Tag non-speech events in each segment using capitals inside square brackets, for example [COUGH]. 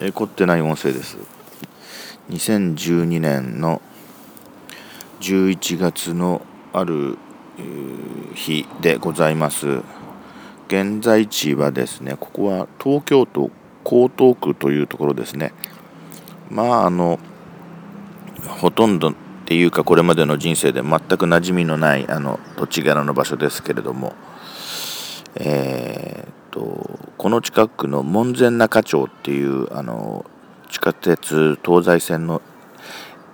え凝ってない音声です。2012年の11月のある日でございます。現在地はですねここは東京都江東区というところですね。まああのほとんどっていうかこれまでの人生で全く馴染みのないあの土地柄の場所ですけれどもえー、とこの近くの門前仲町っていうあの地下鉄東西線の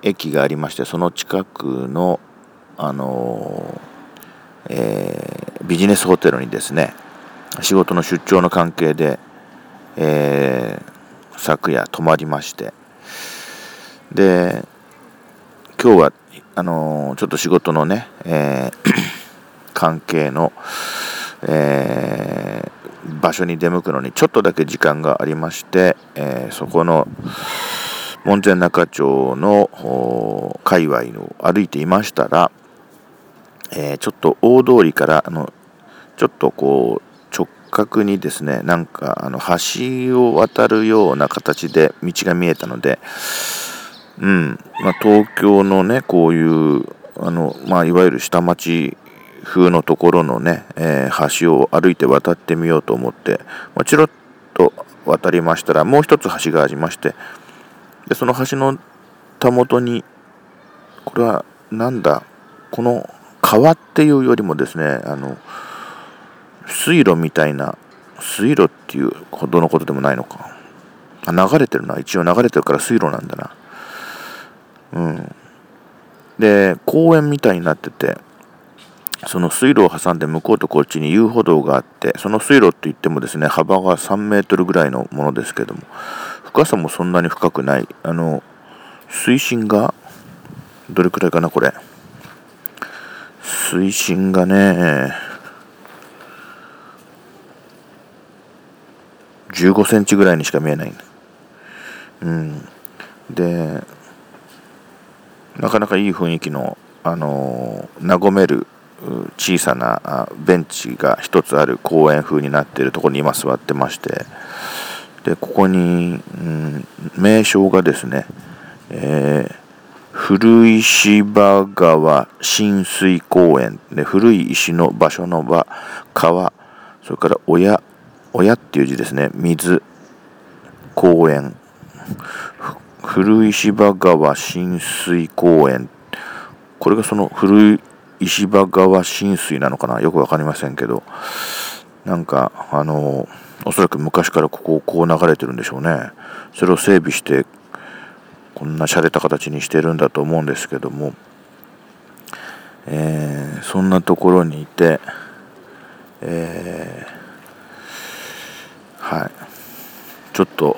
駅がありましてその近くのあの、えー、ビジネスホテルにですね仕事の出張の関係で、えー、昨夜泊まりまして。で今日はあのちょっと仕事のね、えー、[COUGHS] 関係の、えー、場所に出向くのにちょっとだけ時間がありまして、えー、そこの門前仲町の界隈を歩いていましたら、えー、ちょっと大通りからあのちょっとこう直角にですねなんかあの橋を渡るような形で道が見えたので、うんまあ、東京のねこういうあの、まあ、いわゆる下町風のところのね、えー、橋を歩いて渡ってみようと思って、まあ、チロッと渡りましたらもう一つ橋がありましてでその橋のたもとにこれはなんだこの川っていうよりもですねあの水路みたいな水路っていうほどのことでもないのか。あ流れてるな。一応流れてるから水路なんだな。うん。で公園みたいになっててその水路を挟んで向こうとこっちに遊歩道があってその水路って言ってもですね幅が3メートルぐらいのものですけども深さもそんなに深くない。あの水深がどれくらいかなこれ。水深がね15センチぐらいにしか見えない。うん。でなかなかいい雰囲気のあの和める小さなベンチが一つある公園風になっているところに今座ってましてでここに、うん、名称がですね、えー、古石場川親水公園。で古い石の場所の場川それから親親っていう字ですね。水公園。古石場川親水公園。これがその古い石場川浸水なのかな？よく分かりませんけど。なんかあのおそらく昔からここをこう流れてるんでしょうね。それを整備してこんな洒落た形にしてるんだと思うんですけども、えー、そんなところにいて、えー、はい。ちょっと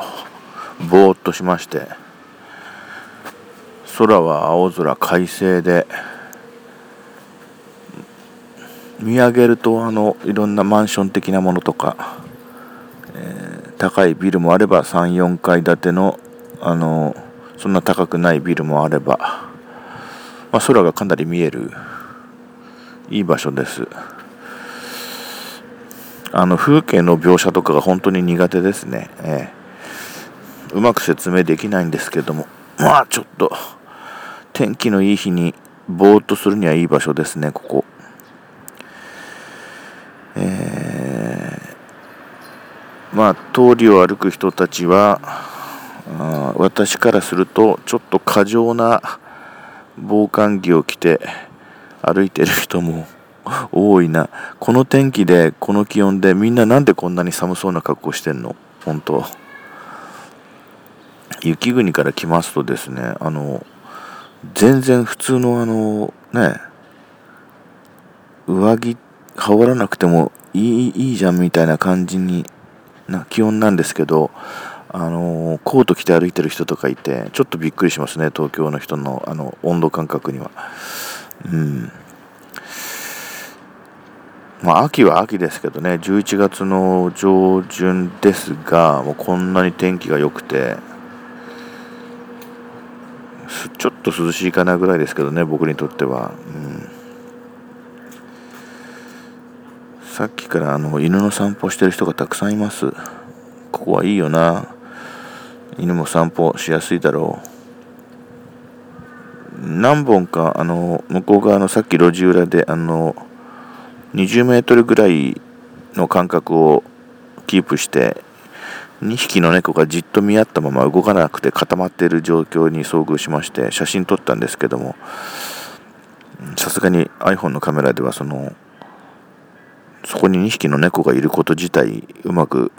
ぼーっとしまして。空は青空快晴で見上げるとあのいろんなマンション的なものとか、えー、高いビルもあれば34階建てのあのそんな高くないビルもあれば、まあ、空がかなり見えるいい場所です。あの風景の描写とかが本当に苦手ですね、えー、うまく説明できないんですけどもまあちょっと天気のいい日にぼーっとするにはいい場所ですねここえー、まあ通りを歩く人たちは私からするとちょっと過剰な防寒着を着て歩いてる人も [LAUGHS] 多いな。この天気でこの気温でみんななんでこんなに寒そうな格好してんの？本当。雪国から来ますとですねあの全然普通のあのね上着羽織らなくてもいいいいじゃんみたいな感じにな気温なんですけど、あの、コート着て歩いてる人とかいてちょっとびっくりしますね東京の人のあの温度感覚には。うんまあ、秋は秋ですけどね11月の上旬ですがもうこんなに天気が良くてちょっと涼しいかなぐらいですけどね僕にとっては。うんさっきからあの犬の散歩してる人がたくさんいます。ここはいいよな。犬も散歩しやすいだろう。何本かあの向こう側のさっき路地裏であの20メートルぐらいの間隔をキープして2匹の猫がじっと見合ったまま動かなくて固まっている状況に遭遇しまして写真撮ったんですけどもさすがに iPhone のカメラではそのそこに2匹の猫がいること自体うまく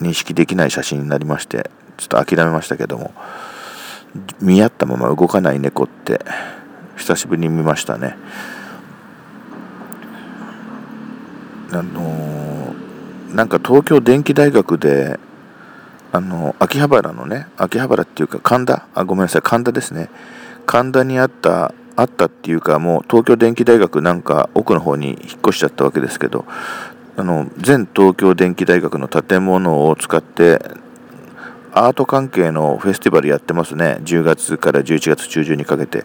認識できない写真になりましてちょっと諦めましたけども見合ったまま動かない猫って久しぶりに見ましたね。あのー、なんか東京電機大学であの秋葉原のね秋葉原っていうか神田？あごめんなさい神田ですね。神田にあったあったっていうかもう東京電機大学なんか奥の方に引っ越しちゃったわけですけどあの全東京電機大学の建物を使ってアート関係のフェスティバルやってますね。10月から11月中旬にかけて。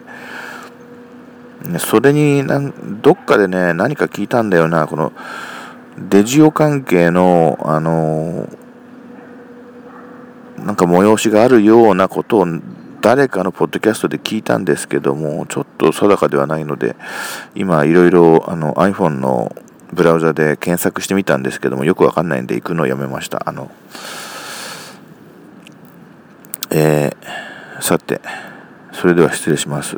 それになんどっかでね何か聞いたんだよな。このデジオ関係のあのなんか催しがあるようなことを誰かのポッドキャストで聞いたんですけども、ちょっと定かではないので、今いろいろあの iPhone のブラウザで検索してみたんですけども、よくわかんないんで行くのをやめました。あの、えー、さて、それでは失礼します。